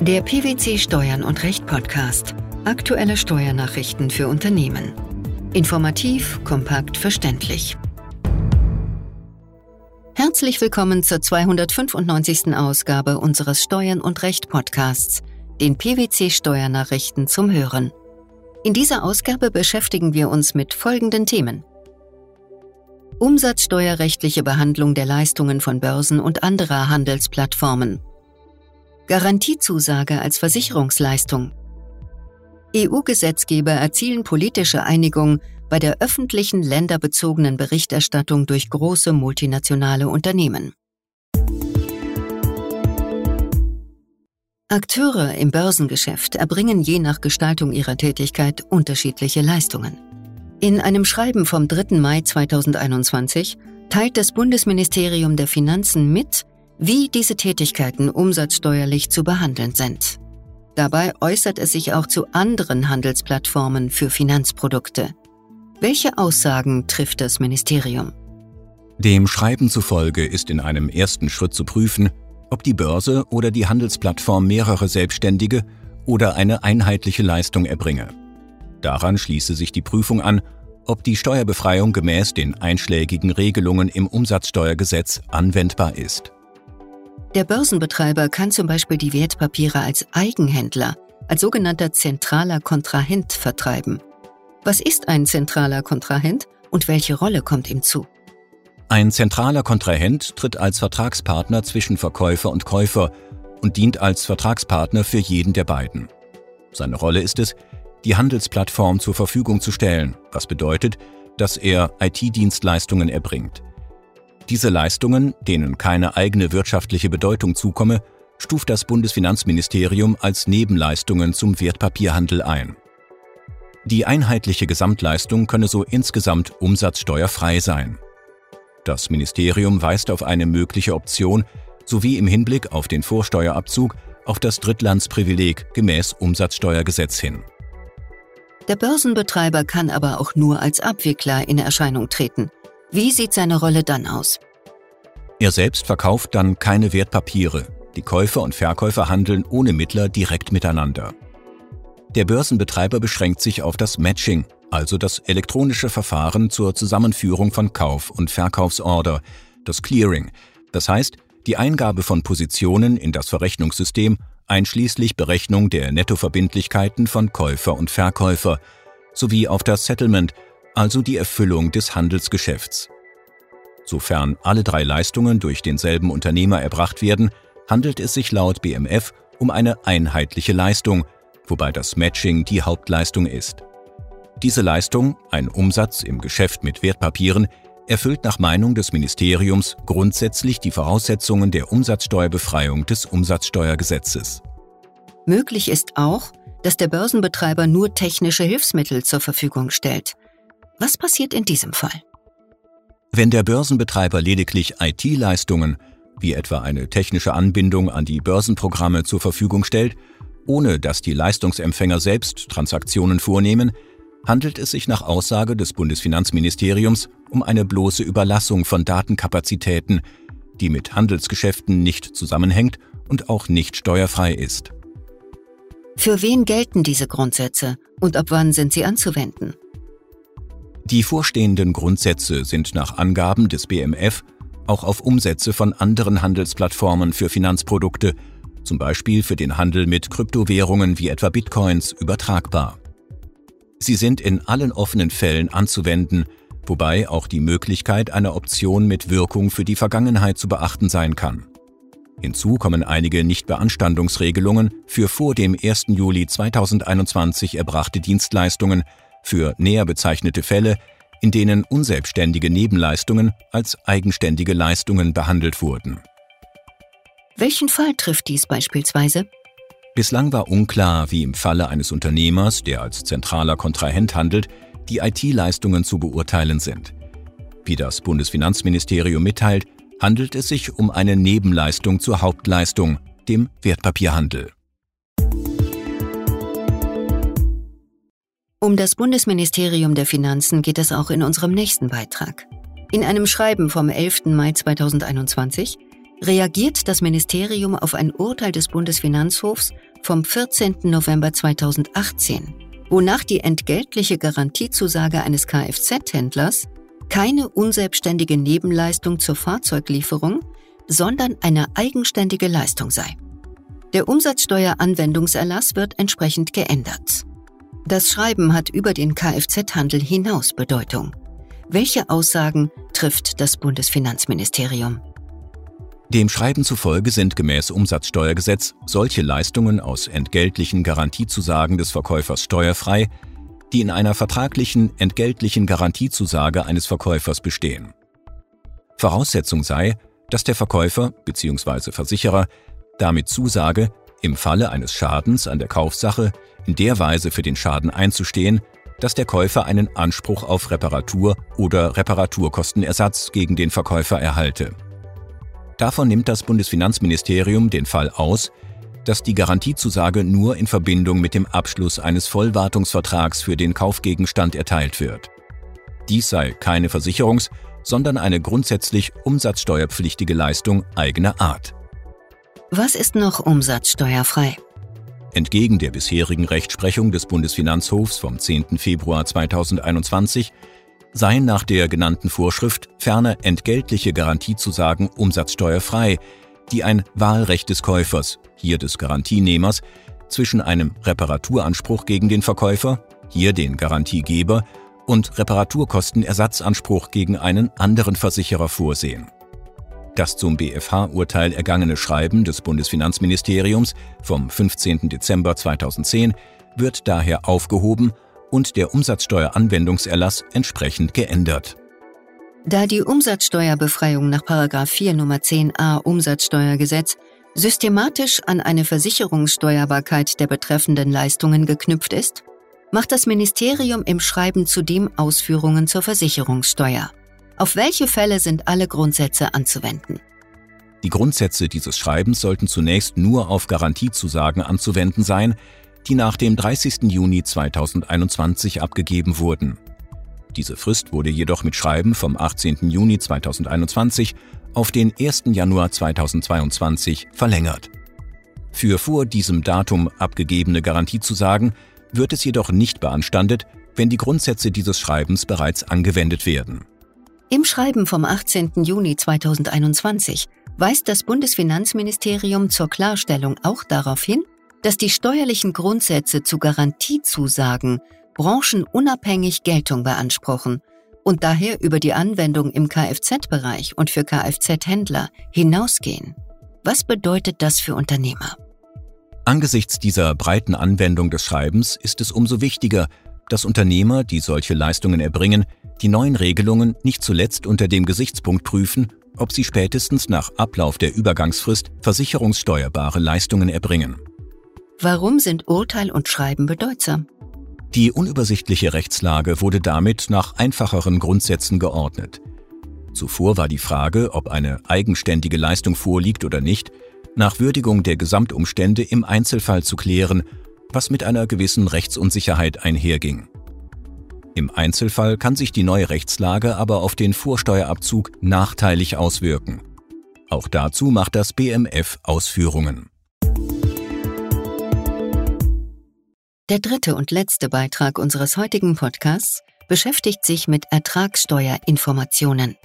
Der PwC Steuern und Recht Podcast. Aktuelle Steuernachrichten für Unternehmen. Informativ, kompakt, verständlich. Herzlich willkommen zur 295. Ausgabe unseres Steuern und Recht Podcasts, den PwC Steuernachrichten zum Hören. In dieser Ausgabe beschäftigen wir uns mit folgenden Themen. Umsatzsteuerrechtliche Behandlung der Leistungen von Börsen und anderer Handelsplattformen. Garantiezusage als Versicherungsleistung. EU-Gesetzgeber erzielen politische Einigung bei der öffentlichen länderbezogenen Berichterstattung durch große multinationale Unternehmen. Akteure im Börsengeschäft erbringen je nach Gestaltung ihrer Tätigkeit unterschiedliche Leistungen. In einem Schreiben vom 3. Mai 2021 teilt das Bundesministerium der Finanzen mit, wie diese Tätigkeiten umsatzsteuerlich zu behandeln sind. Dabei äußert es sich auch zu anderen Handelsplattformen für Finanzprodukte. Welche Aussagen trifft das Ministerium? Dem Schreiben zufolge ist in einem ersten Schritt zu prüfen, ob die Börse oder die Handelsplattform mehrere Selbstständige oder eine einheitliche Leistung erbringe. Daran schließe sich die Prüfung an, ob die Steuerbefreiung gemäß den einschlägigen Regelungen im Umsatzsteuergesetz anwendbar ist. Der Börsenbetreiber kann zum Beispiel die Wertpapiere als Eigenhändler, als sogenannter zentraler Kontrahent vertreiben. Was ist ein zentraler Kontrahent und welche Rolle kommt ihm zu? Ein zentraler Kontrahent tritt als Vertragspartner zwischen Verkäufer und Käufer und dient als Vertragspartner für jeden der beiden. Seine Rolle ist es, die Handelsplattform zur Verfügung zu stellen, was bedeutet, dass er IT-Dienstleistungen erbringt. Diese Leistungen, denen keine eigene wirtschaftliche Bedeutung zukomme, stuft das Bundesfinanzministerium als Nebenleistungen zum Wertpapierhandel ein. Die einheitliche Gesamtleistung könne so insgesamt umsatzsteuerfrei sein. Das Ministerium weist auf eine mögliche Option sowie im Hinblick auf den Vorsteuerabzug auf das Drittlandsprivileg gemäß Umsatzsteuergesetz hin. Der Börsenbetreiber kann aber auch nur als Abwickler in Erscheinung treten. Wie sieht seine Rolle dann aus? Er selbst verkauft dann keine Wertpapiere. Die Käufer und Verkäufer handeln ohne Mittler direkt miteinander. Der Börsenbetreiber beschränkt sich auf das Matching, also das elektronische Verfahren zur Zusammenführung von Kauf- und Verkaufsorder, das Clearing, das heißt die Eingabe von Positionen in das Verrechnungssystem einschließlich Berechnung der Nettoverbindlichkeiten von Käufer und Verkäufer, sowie auf das Settlement, also die Erfüllung des Handelsgeschäfts. Sofern alle drei Leistungen durch denselben Unternehmer erbracht werden, handelt es sich laut BMF um eine einheitliche Leistung, wobei das Matching die Hauptleistung ist. Diese Leistung, ein Umsatz im Geschäft mit Wertpapieren, erfüllt nach Meinung des Ministeriums grundsätzlich die Voraussetzungen der Umsatzsteuerbefreiung des Umsatzsteuergesetzes. Möglich ist auch, dass der Börsenbetreiber nur technische Hilfsmittel zur Verfügung stellt. Was passiert in diesem Fall? Wenn der Börsenbetreiber lediglich IT-Leistungen, wie etwa eine technische Anbindung an die Börsenprogramme zur Verfügung stellt, ohne dass die Leistungsempfänger selbst Transaktionen vornehmen, handelt es sich nach Aussage des Bundesfinanzministeriums um eine bloße Überlassung von Datenkapazitäten, die mit Handelsgeschäften nicht zusammenhängt und auch nicht steuerfrei ist. Für wen gelten diese Grundsätze und ab wann sind sie anzuwenden? Die vorstehenden Grundsätze sind nach Angaben des BMF auch auf Umsätze von anderen Handelsplattformen für Finanzprodukte, zum Beispiel für den Handel mit Kryptowährungen wie etwa Bitcoins, übertragbar. Sie sind in allen offenen Fällen anzuwenden, wobei auch die Möglichkeit einer Option mit Wirkung für die Vergangenheit zu beachten sein kann. Hinzu kommen einige Nichtbeanstandungsregelungen für vor dem 1. Juli 2021 erbrachte Dienstleistungen, für näher bezeichnete Fälle, in denen unselbstständige Nebenleistungen als eigenständige Leistungen behandelt wurden. Welchen Fall trifft dies beispielsweise? Bislang war unklar, wie im Falle eines Unternehmers, der als zentraler Kontrahent handelt, die IT-Leistungen zu beurteilen sind. Wie das Bundesfinanzministerium mitteilt, handelt es sich um eine Nebenleistung zur Hauptleistung, dem Wertpapierhandel. Um das Bundesministerium der Finanzen geht es auch in unserem nächsten Beitrag. In einem Schreiben vom 11. Mai 2021 reagiert das Ministerium auf ein Urteil des Bundesfinanzhofs vom 14. November 2018, wonach die entgeltliche Garantiezusage eines Kfz-Händlers keine unselbstständige Nebenleistung zur Fahrzeuglieferung, sondern eine eigenständige Leistung sei. Der Umsatzsteueranwendungserlass wird entsprechend geändert. Das Schreiben hat über den Kfz-Handel hinaus Bedeutung. Welche Aussagen trifft das Bundesfinanzministerium? Dem Schreiben zufolge sind gemäß Umsatzsteuergesetz solche Leistungen aus entgeltlichen Garantiezusagen des Verkäufers steuerfrei, die in einer vertraglichen entgeltlichen Garantiezusage eines Verkäufers bestehen. Voraussetzung sei, dass der Verkäufer bzw. Versicherer damit zusage, im Falle eines Schadens an der Kaufsache in der Weise für den Schaden einzustehen, dass der Käufer einen Anspruch auf Reparatur oder Reparaturkostenersatz gegen den Verkäufer erhalte. Davon nimmt das Bundesfinanzministerium den Fall aus, dass die Garantiezusage nur in Verbindung mit dem Abschluss eines Vollwartungsvertrags für den Kaufgegenstand erteilt wird. Dies sei keine Versicherungs-, sondern eine grundsätzlich umsatzsteuerpflichtige Leistung eigener Art. Was ist noch umsatzsteuerfrei? Entgegen der bisherigen Rechtsprechung des Bundesfinanzhofs vom 10. Februar 2021 seien nach der genannten Vorschrift ferner entgeltliche Garantiezusagen umsatzsteuerfrei, die ein Wahlrecht des Käufers, hier des Garantienehmers, zwischen einem Reparaturanspruch gegen den Verkäufer, hier den Garantiegeber, und Reparaturkostenersatzanspruch gegen einen anderen Versicherer vorsehen. Das zum BFH-Urteil ergangene Schreiben des Bundesfinanzministeriums vom 15. Dezember 2010 wird daher aufgehoben und der Umsatzsteueranwendungserlass entsprechend geändert. Da die Umsatzsteuerbefreiung nach 4 Nummer 10a Umsatzsteuergesetz systematisch an eine Versicherungssteuerbarkeit der betreffenden Leistungen geknüpft ist, macht das Ministerium im Schreiben zudem Ausführungen zur Versicherungssteuer. Auf welche Fälle sind alle Grundsätze anzuwenden? Die Grundsätze dieses Schreibens sollten zunächst nur auf Garantiezusagen anzuwenden sein, die nach dem 30. Juni 2021 abgegeben wurden. Diese Frist wurde jedoch mit Schreiben vom 18. Juni 2021 auf den 1. Januar 2022 verlängert. Für vor diesem Datum abgegebene Garantiezusagen wird es jedoch nicht beanstandet, wenn die Grundsätze dieses Schreibens bereits angewendet werden. Im Schreiben vom 18. Juni 2021 weist das Bundesfinanzministerium zur Klarstellung auch darauf hin, dass die steuerlichen Grundsätze zu Garantiezusagen branchenunabhängig Geltung beanspruchen und daher über die Anwendung im Kfz-Bereich und für Kfz-Händler hinausgehen. Was bedeutet das für Unternehmer? Angesichts dieser breiten Anwendung des Schreibens ist es umso wichtiger, dass Unternehmer, die solche Leistungen erbringen, die neuen Regelungen nicht zuletzt unter dem Gesichtspunkt prüfen, ob sie spätestens nach Ablauf der Übergangsfrist versicherungssteuerbare Leistungen erbringen. Warum sind Urteil und Schreiben bedeutsam? Die unübersichtliche Rechtslage wurde damit nach einfacheren Grundsätzen geordnet. Zuvor war die Frage, ob eine eigenständige Leistung vorliegt oder nicht, nach Würdigung der Gesamtumstände im Einzelfall zu klären, was mit einer gewissen Rechtsunsicherheit einherging. Im Einzelfall kann sich die neue Rechtslage aber auf den Vorsteuerabzug nachteilig auswirken. Auch dazu macht das BMF Ausführungen. Der dritte und letzte Beitrag unseres heutigen Podcasts beschäftigt sich mit Ertragssteuerinformationen.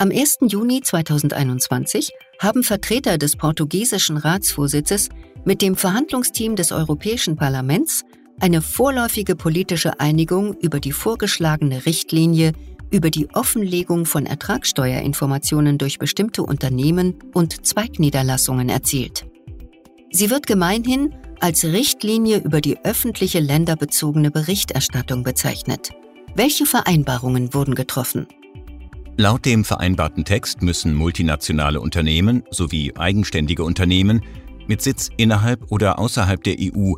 Am 1. Juni 2021 haben Vertreter des portugiesischen Ratsvorsitzes mit dem Verhandlungsteam des Europäischen Parlaments eine vorläufige politische Einigung über die vorgeschlagene Richtlinie über die Offenlegung von Ertragssteuerinformationen durch bestimmte Unternehmen und Zweigniederlassungen erzielt. Sie wird gemeinhin als Richtlinie über die öffentliche länderbezogene Berichterstattung bezeichnet. Welche Vereinbarungen wurden getroffen? Laut dem vereinbarten Text müssen multinationale Unternehmen sowie eigenständige Unternehmen mit Sitz innerhalb oder außerhalb der EU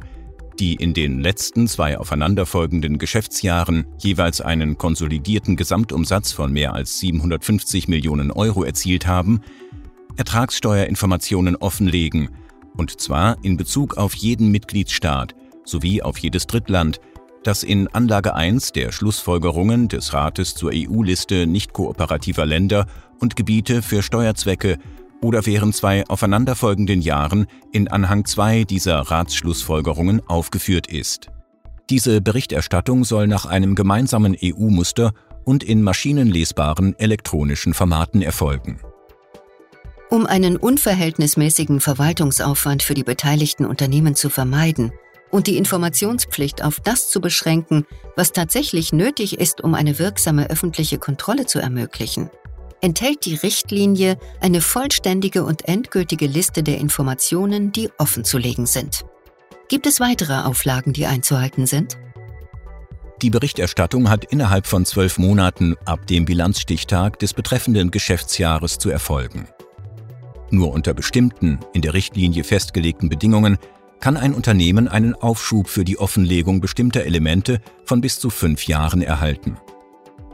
die in den letzten zwei aufeinanderfolgenden Geschäftsjahren jeweils einen konsolidierten Gesamtumsatz von mehr als 750 Millionen Euro erzielt haben, Ertragssteuerinformationen offenlegen, und zwar in Bezug auf jeden Mitgliedsstaat sowie auf jedes Drittland, das in Anlage 1 der Schlussfolgerungen des Rates zur EU-Liste nicht kooperativer Länder und Gebiete für Steuerzwecke oder während zwei aufeinanderfolgenden Jahren in Anhang 2 dieser Ratsschlussfolgerungen aufgeführt ist. Diese Berichterstattung soll nach einem gemeinsamen EU-Muster und in maschinenlesbaren elektronischen Formaten erfolgen. Um einen unverhältnismäßigen Verwaltungsaufwand für die beteiligten Unternehmen zu vermeiden und die Informationspflicht auf das zu beschränken, was tatsächlich nötig ist, um eine wirksame öffentliche Kontrolle zu ermöglichen, enthält die Richtlinie eine vollständige und endgültige Liste der Informationen, die offenzulegen sind. Gibt es weitere Auflagen, die einzuhalten sind? Die Berichterstattung hat innerhalb von zwölf Monaten ab dem Bilanzstichtag des betreffenden Geschäftsjahres zu erfolgen. Nur unter bestimmten, in der Richtlinie festgelegten Bedingungen kann ein Unternehmen einen Aufschub für die Offenlegung bestimmter Elemente von bis zu fünf Jahren erhalten.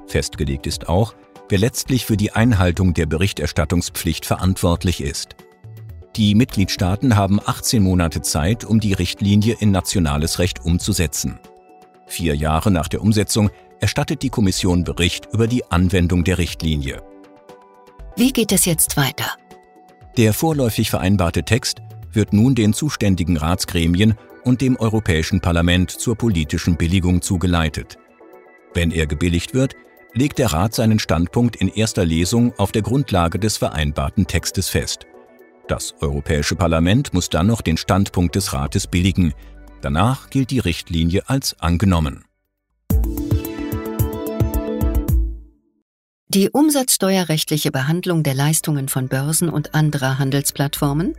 Festgelegt ist auch, wer letztlich für die Einhaltung der Berichterstattungspflicht verantwortlich ist. Die Mitgliedstaaten haben 18 Monate Zeit, um die Richtlinie in nationales Recht umzusetzen. Vier Jahre nach der Umsetzung erstattet die Kommission Bericht über die Anwendung der Richtlinie. Wie geht es jetzt weiter? Der vorläufig vereinbarte Text wird nun den zuständigen Ratsgremien und dem Europäischen Parlament zur politischen Billigung zugeleitet. Wenn er gebilligt wird, legt der Rat seinen Standpunkt in erster Lesung auf der Grundlage des vereinbarten Textes fest. Das Europäische Parlament muss dann noch den Standpunkt des Rates billigen. Danach gilt die Richtlinie als angenommen. Die umsatzsteuerrechtliche Behandlung der Leistungen von Börsen und anderer Handelsplattformen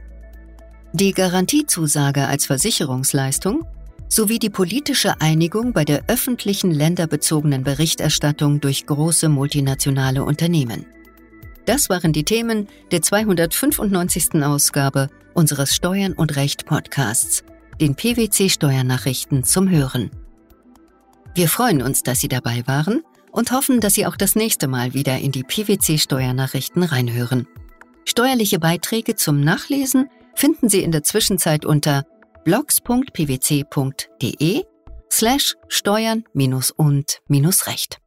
die Garantiezusage als Versicherungsleistung sowie die politische Einigung bei der öffentlichen länderbezogenen Berichterstattung durch große multinationale Unternehmen. Das waren die Themen der 295. Ausgabe unseres Steuern und Recht Podcasts, den PwC Steuernachrichten zum Hören. Wir freuen uns, dass Sie dabei waren und hoffen, dass Sie auch das nächste Mal wieder in die PwC Steuernachrichten reinhören. Steuerliche Beiträge zum Nachlesen finden Sie in der Zwischenzeit unter blogs.pwc.de slash steuern und recht.